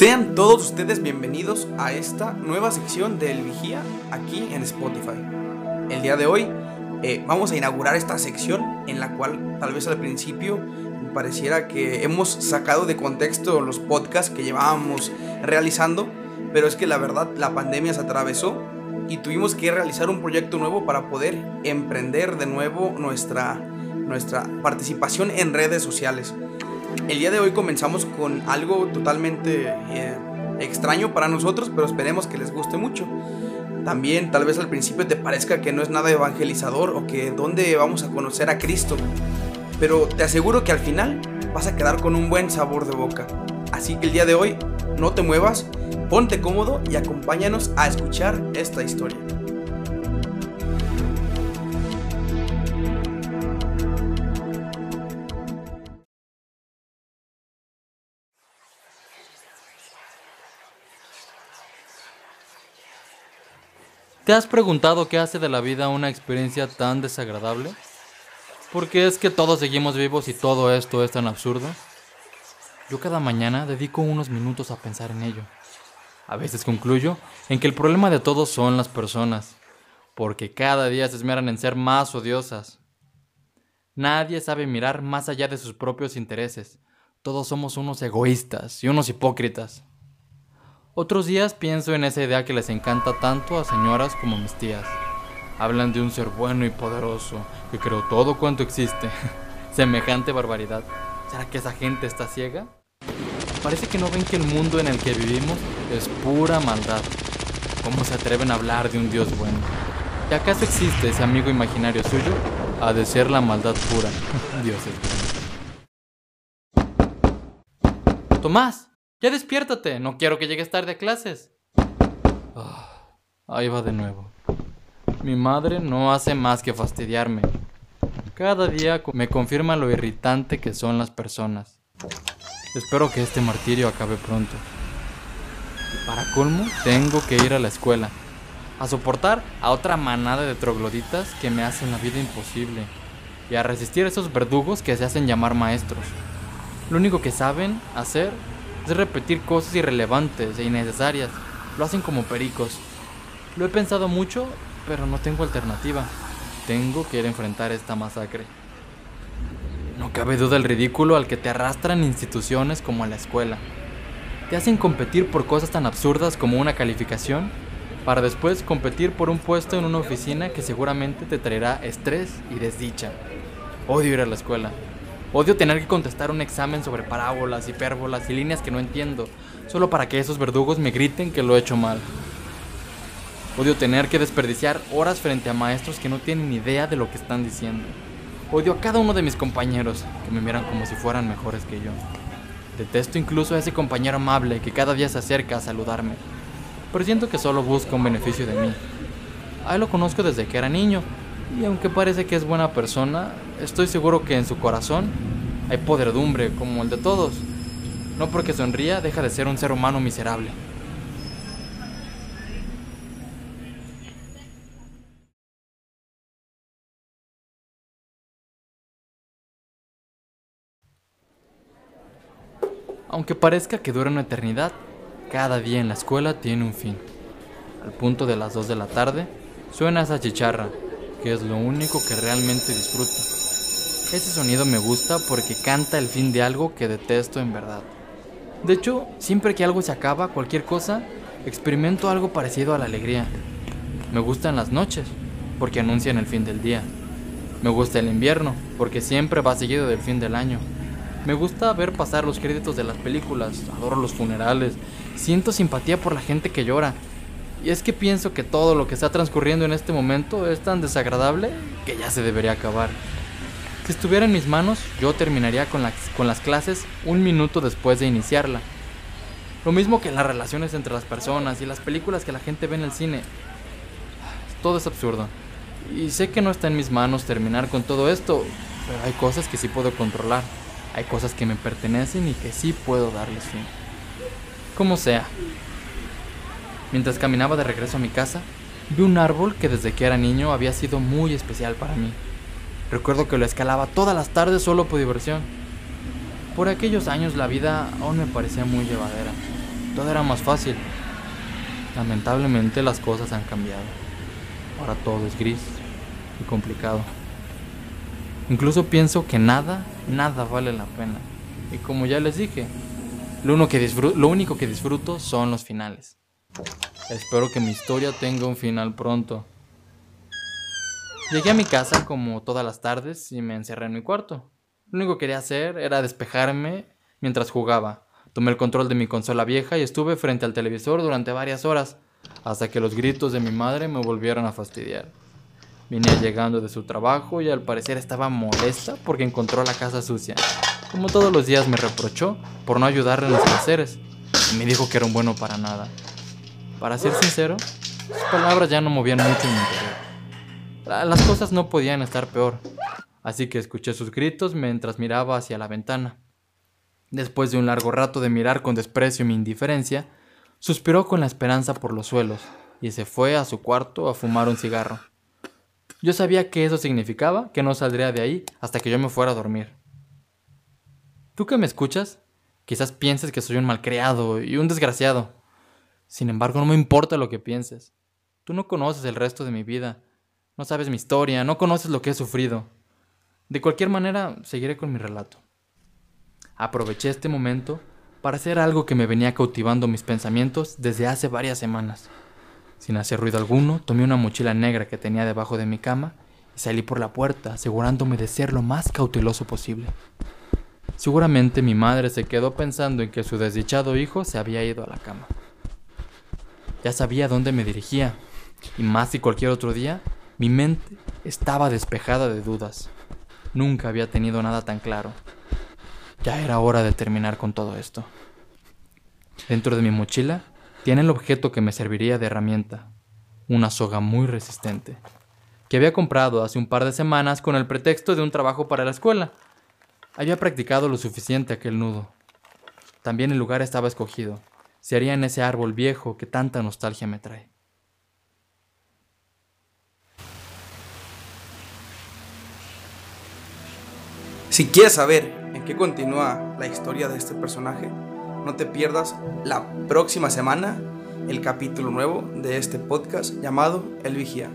Sean todos ustedes bienvenidos a esta nueva sección del Vigía aquí en Spotify. El día de hoy eh, vamos a inaugurar esta sección en la cual tal vez al principio pareciera que hemos sacado de contexto los podcasts que llevábamos realizando, pero es que la verdad la pandemia se atravesó y tuvimos que realizar un proyecto nuevo para poder emprender de nuevo nuestra, nuestra participación en redes sociales. El día de hoy comenzamos con algo totalmente eh, extraño para nosotros, pero esperemos que les guste mucho. También tal vez al principio te parezca que no es nada evangelizador o que dónde vamos a conocer a Cristo, pero te aseguro que al final vas a quedar con un buen sabor de boca. Así que el día de hoy no te muevas, ponte cómodo y acompáñanos a escuchar esta historia. ¿Te has preguntado qué hace de la vida una experiencia tan desagradable? ¿Por qué es que todos seguimos vivos y todo esto es tan absurdo? Yo cada mañana dedico unos minutos a pensar en ello. A veces concluyo en que el problema de todos son las personas, porque cada día se esmeran en ser más odiosas. Nadie sabe mirar más allá de sus propios intereses. Todos somos unos egoístas y unos hipócritas. Otros días pienso en esa idea que les encanta tanto a señoras como a mis tías. Hablan de un ser bueno y poderoso que creó todo cuanto existe. Semejante barbaridad. ¿Será que esa gente está ciega? Parece que no ven que el mundo en el que vivimos es pura maldad. ¿Cómo se atreven a hablar de un Dios bueno? ¿Y acaso existe ese amigo imaginario suyo? Ha de ser la maldad pura. Dios es bueno. Tomás, ya despiértate, no quiero que llegues tarde a clases. Ah, ahí va de nuevo. Mi madre no hace más que fastidiarme. Cada día me confirma lo irritante que son las personas. Espero que este martirio acabe pronto. Y para colmo, tengo que ir a la escuela. A soportar a otra manada de trogloditas que me hacen la vida imposible. Y a resistir a esos verdugos que se hacen llamar maestros. Lo único que saben hacer es repetir cosas irrelevantes e innecesarias. Lo hacen como pericos. Lo he pensado mucho, pero no tengo alternativa. Tengo que ir a enfrentar esta masacre. No cabe duda el ridículo al que te arrastran instituciones como la escuela. Te hacen competir por cosas tan absurdas como una calificación, para después competir por un puesto en una oficina que seguramente te traerá estrés y desdicha. Odio ir a la escuela. Odio tener que contestar un examen sobre parábolas, hipérbolas y líneas que no entiendo, solo para que esos verdugos me griten que lo he hecho mal. Odio tener que desperdiciar horas frente a maestros que no tienen idea de lo que están diciendo. Odio a cada uno de mis compañeros, que me miran como si fueran mejores que yo. Detesto incluso a ese compañero amable que cada día se acerca a saludarme, pero siento que solo busca un beneficio de mí. A él lo conozco desde que era niño, y aunque parece que es buena persona, estoy seguro que en su corazón hay podredumbre como el de todos. No porque sonría deja de ser un ser humano miserable. Aunque parezca que dura una eternidad, cada día en la escuela tiene un fin. Al punto de las 2 de la tarde, suena esa chicharra, que es lo único que realmente disfruto. Ese sonido me gusta porque canta el fin de algo que detesto en verdad. De hecho, siempre que algo se acaba, cualquier cosa, experimento algo parecido a la alegría. Me gustan las noches, porque anuncian el fin del día. Me gusta el invierno, porque siempre va seguido del fin del año. Me gusta ver pasar los créditos de las películas, adoro los funerales, siento simpatía por la gente que llora. Y es que pienso que todo lo que está transcurriendo en este momento es tan desagradable que ya se debería acabar. Si estuviera en mis manos, yo terminaría con, con las clases un minuto después de iniciarla. Lo mismo que las relaciones entre las personas y las películas que la gente ve en el cine. Todo es absurdo. Y sé que no está en mis manos terminar con todo esto, pero hay cosas que sí puedo controlar. Hay cosas que me pertenecen y que sí puedo darles fin. Como sea. Mientras caminaba de regreso a mi casa, vi un árbol que desde que era niño había sido muy especial para mí. Recuerdo que lo escalaba todas las tardes solo por diversión. Por aquellos años la vida aún me parecía muy llevadera. todo era más fácil. Lamentablemente las cosas han cambiado. Ahora todo es gris y complicado. Incluso pienso que nada, nada vale la pena. Y como ya les dije, lo, lo único que disfruto son los finales. Espero que mi historia tenga un final pronto. Llegué a mi casa como todas las tardes y me encerré en mi cuarto. Lo único que quería hacer era despejarme mientras jugaba. Tomé el control de mi consola vieja y estuve frente al televisor durante varias horas, hasta que los gritos de mi madre me volvieron a fastidiar. Venía llegando de su trabajo y al parecer estaba molesta porque encontró la casa sucia. Como todos los días me reprochó por no ayudarle en los quehaceres y me dijo que era un bueno para nada. Para ser sincero, sus palabras ya no movían mucho en mi interior. Las cosas no podían estar peor, así que escuché sus gritos mientras miraba hacia la ventana. Después de un largo rato de mirar con desprecio mi indiferencia, suspiró con la esperanza por los suelos y se fue a su cuarto a fumar un cigarro. Yo sabía que eso significaba que no saldría de ahí hasta que yo me fuera a dormir. Tú que me escuchas, quizás pienses que soy un malcriado y un desgraciado. Sin embargo, no me importa lo que pienses. Tú no conoces el resto de mi vida, no sabes mi historia, no conoces lo que he sufrido. De cualquier manera, seguiré con mi relato. Aproveché este momento para hacer algo que me venía cautivando mis pensamientos desde hace varias semanas. Sin hacer ruido alguno, tomé una mochila negra que tenía debajo de mi cama y salí por la puerta, asegurándome de ser lo más cauteloso posible. Seguramente mi madre se quedó pensando en que su desdichado hijo se había ido a la cama. Ya sabía dónde me dirigía, y más que cualquier otro día, mi mente estaba despejada de dudas. Nunca había tenido nada tan claro. Ya era hora de terminar con todo esto. Dentro de mi mochila tiene el objeto que me serviría de herramienta, una soga muy resistente, que había comprado hace un par de semanas con el pretexto de un trabajo para la escuela. Había practicado lo suficiente aquel nudo. También el lugar estaba escogido. Se haría en ese árbol viejo que tanta nostalgia me trae. Si quieres saber en qué continúa la historia de este personaje, no te pierdas la próxima semana el capítulo nuevo de este podcast llamado El Vigía.